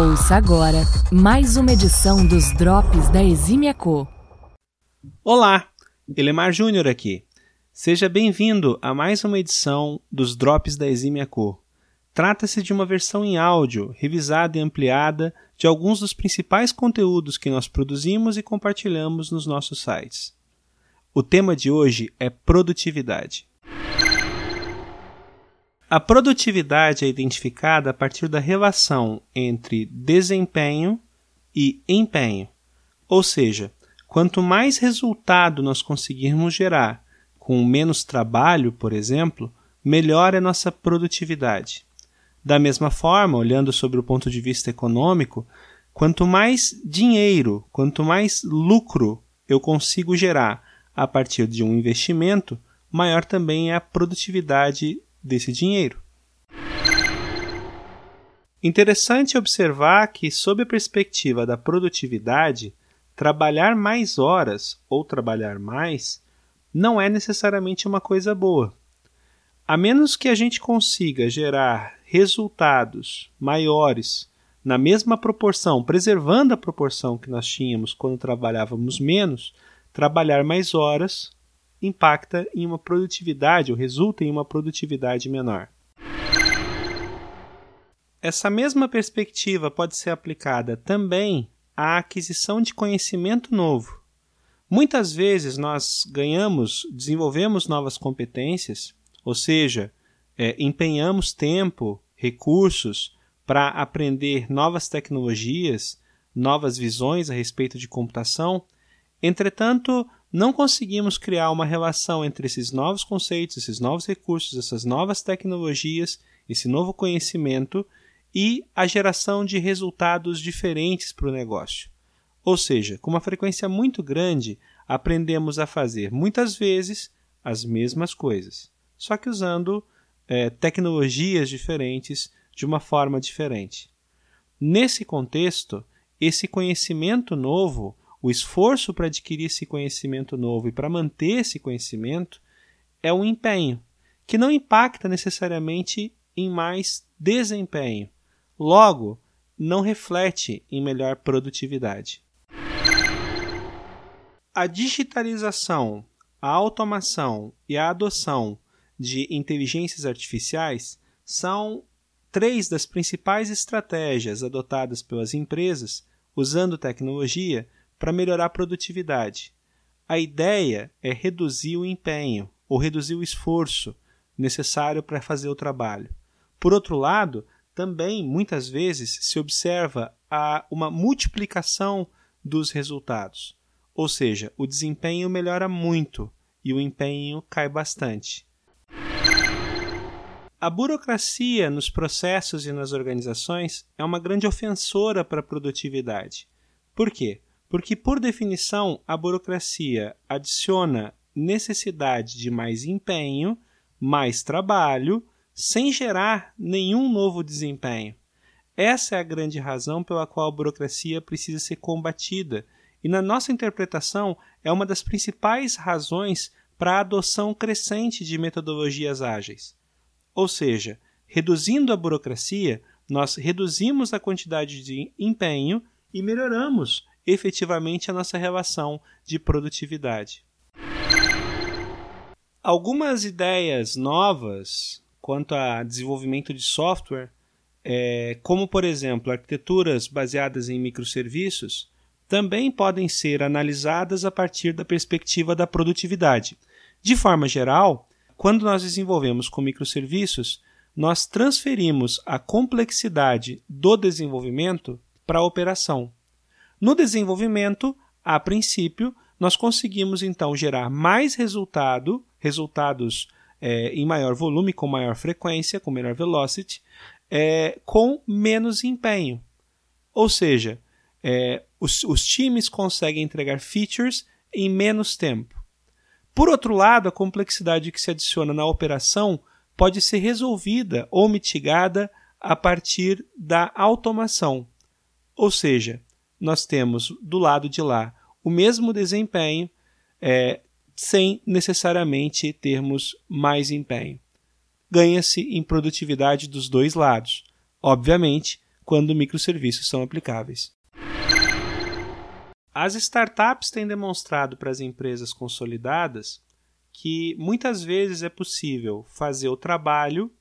Ouça agora mais uma edição dos Drops da Exímia Co. Olá, Elemar Júnior aqui. Seja bem-vindo a mais uma edição dos Drops da Exímia Co. Trata-se de uma versão em áudio, revisada e ampliada de alguns dos principais conteúdos que nós produzimos e compartilhamos nos nossos sites. O tema de hoje é produtividade. A produtividade é identificada a partir da relação entre desempenho e empenho. Ou seja, quanto mais resultado nós conseguirmos gerar com menos trabalho, por exemplo, melhor é nossa produtividade. Da mesma forma, olhando sobre o ponto de vista econômico, quanto mais dinheiro, quanto mais lucro eu consigo gerar a partir de um investimento, maior também é a produtividade desse dinheiro. Interessante observar que, sob a perspectiva da produtividade, trabalhar mais horas ou trabalhar mais não é necessariamente uma coisa boa. A menos que a gente consiga gerar resultados maiores na mesma proporção, preservando a proporção que nós tínhamos quando trabalhávamos menos, trabalhar mais horas impacta em uma produtividade ou resulta em uma produtividade menor. Essa mesma perspectiva pode ser aplicada também à aquisição de conhecimento novo. Muitas vezes nós ganhamos, desenvolvemos novas competências, ou seja, é, empenhamos tempo, recursos para aprender novas tecnologias, novas visões a respeito de computação. Entretanto, não conseguimos criar uma relação entre esses novos conceitos, esses novos recursos, essas novas tecnologias, esse novo conhecimento e a geração de resultados diferentes para o negócio. Ou seja, com uma frequência muito grande, aprendemos a fazer muitas vezes as mesmas coisas, só que usando é, tecnologias diferentes de uma forma diferente. Nesse contexto, esse conhecimento novo o esforço para adquirir esse conhecimento novo e para manter esse conhecimento é um empenho, que não impacta necessariamente em mais desempenho. Logo, não reflete em melhor produtividade. A digitalização, a automação e a adoção de inteligências artificiais são três das principais estratégias adotadas pelas empresas usando tecnologia para melhorar a produtividade. A ideia é reduzir o empenho ou reduzir o esforço necessário para fazer o trabalho. Por outro lado, também muitas vezes se observa a, uma multiplicação dos resultados, ou seja, o desempenho melhora muito e o empenho cai bastante. A burocracia nos processos e nas organizações é uma grande ofensora para a produtividade. Por quê? Porque, por definição, a burocracia adiciona necessidade de mais empenho, mais trabalho, sem gerar nenhum novo desempenho. Essa é a grande razão pela qual a burocracia precisa ser combatida, e, na nossa interpretação, é uma das principais razões para a adoção crescente de metodologias ágeis. Ou seja, reduzindo a burocracia, nós reduzimos a quantidade de empenho e melhoramos efetivamente a nossa relação de produtividade. Algumas ideias novas quanto a desenvolvimento de software, é, como por exemplo arquiteturas baseadas em microserviços, também podem ser analisadas a partir da perspectiva da produtividade. De forma geral, quando nós desenvolvemos com microserviços, nós transferimos a complexidade do desenvolvimento para a operação. No desenvolvimento, a princípio, nós conseguimos então gerar mais resultado, resultados é, em maior volume, com maior frequência, com menor velocity, é, com menos empenho. Ou seja, é, os, os times conseguem entregar features em menos tempo. Por outro lado, a complexidade que se adiciona na operação pode ser resolvida ou mitigada a partir da automação. Ou seja, nós temos do lado de lá o mesmo desempenho, é, sem necessariamente termos mais empenho. Ganha-se em produtividade dos dois lados. Obviamente, quando microserviços são aplicáveis. As startups têm demonstrado para as empresas consolidadas que muitas vezes é possível fazer o trabalho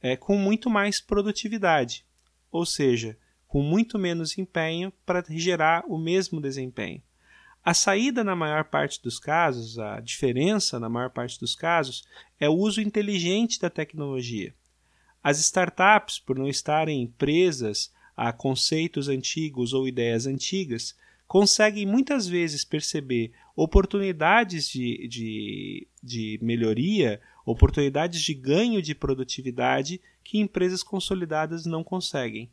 é, com muito mais produtividade, ou seja, com muito menos empenho para gerar o mesmo desempenho. A saída, na maior parte dos casos, a diferença, na maior parte dos casos, é o uso inteligente da tecnologia. As startups, por não estarem presas a conceitos antigos ou ideias antigas, conseguem muitas vezes perceber oportunidades de, de, de melhoria, oportunidades de ganho de produtividade que empresas consolidadas não conseguem.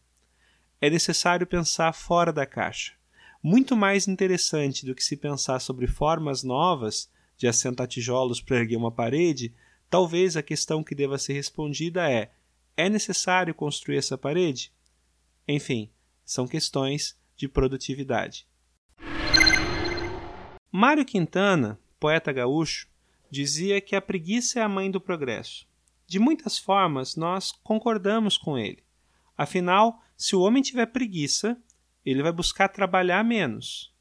É necessário pensar fora da caixa. Muito mais interessante do que se pensar sobre formas novas de assentar tijolos para erguer uma parede, talvez a questão que deva ser respondida é: é necessário construir essa parede? Enfim, são questões de produtividade. Mário Quintana, poeta gaúcho, dizia que a preguiça é a mãe do progresso. De muitas formas, nós concordamos com ele. Afinal, se o homem tiver preguiça, ele vai buscar trabalhar menos.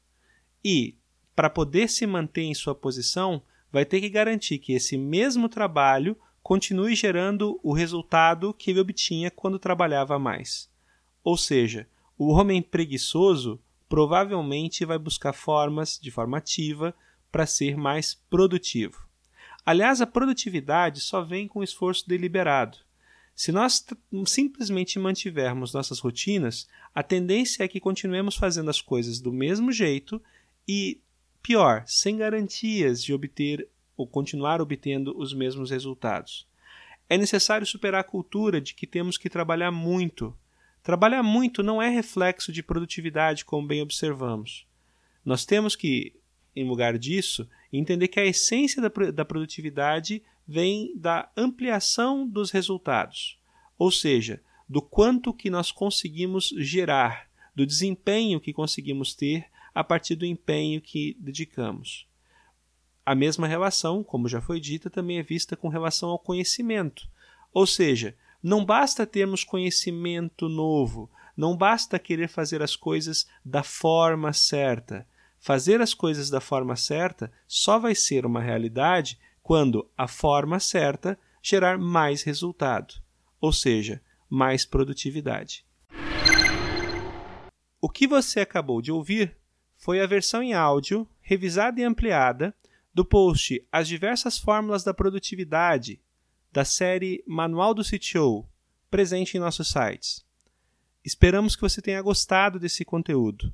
E, para poder se manter em sua posição, vai ter que garantir que esse mesmo trabalho continue gerando o resultado que ele obtinha quando trabalhava mais. Ou seja, o homem preguiçoso provavelmente vai buscar formas de forma ativa para ser mais produtivo. Aliás, a produtividade só vem com esforço deliberado. Se nós simplesmente mantivermos nossas rotinas, a tendência é que continuemos fazendo as coisas do mesmo jeito e, pior, sem garantias de obter ou continuar obtendo os mesmos resultados. É necessário superar a cultura de que temos que trabalhar muito Trabalhar muito não é reflexo de produtividade, como bem observamos. Nós temos que, em lugar disso, entender que a essência da, da produtividade vem da ampliação dos resultados, ou seja, do quanto que nós conseguimos gerar, do desempenho que conseguimos ter a partir do empenho que dedicamos. A mesma relação, como já foi dita, também é vista com relação ao conhecimento, ou seja, não basta termos conhecimento novo, não basta querer fazer as coisas da forma certa. Fazer as coisas da forma certa só vai ser uma realidade quando a forma certa gerar mais resultado, ou seja, mais produtividade. O que você acabou de ouvir foi a versão em áudio, revisada e ampliada, do post As diversas fórmulas da produtividade da série Manual do CTO, presente em nossos sites. Esperamos que você tenha gostado desse conteúdo.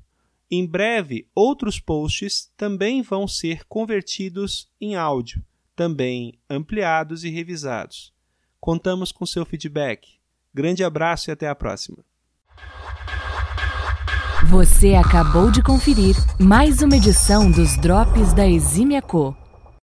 Em breve, outros posts também vão ser convertidos em áudio, também ampliados e revisados. Contamos com seu feedback. Grande abraço e até a próxima. Você acabou de conferir mais uma edição dos Drops da Exímia Co.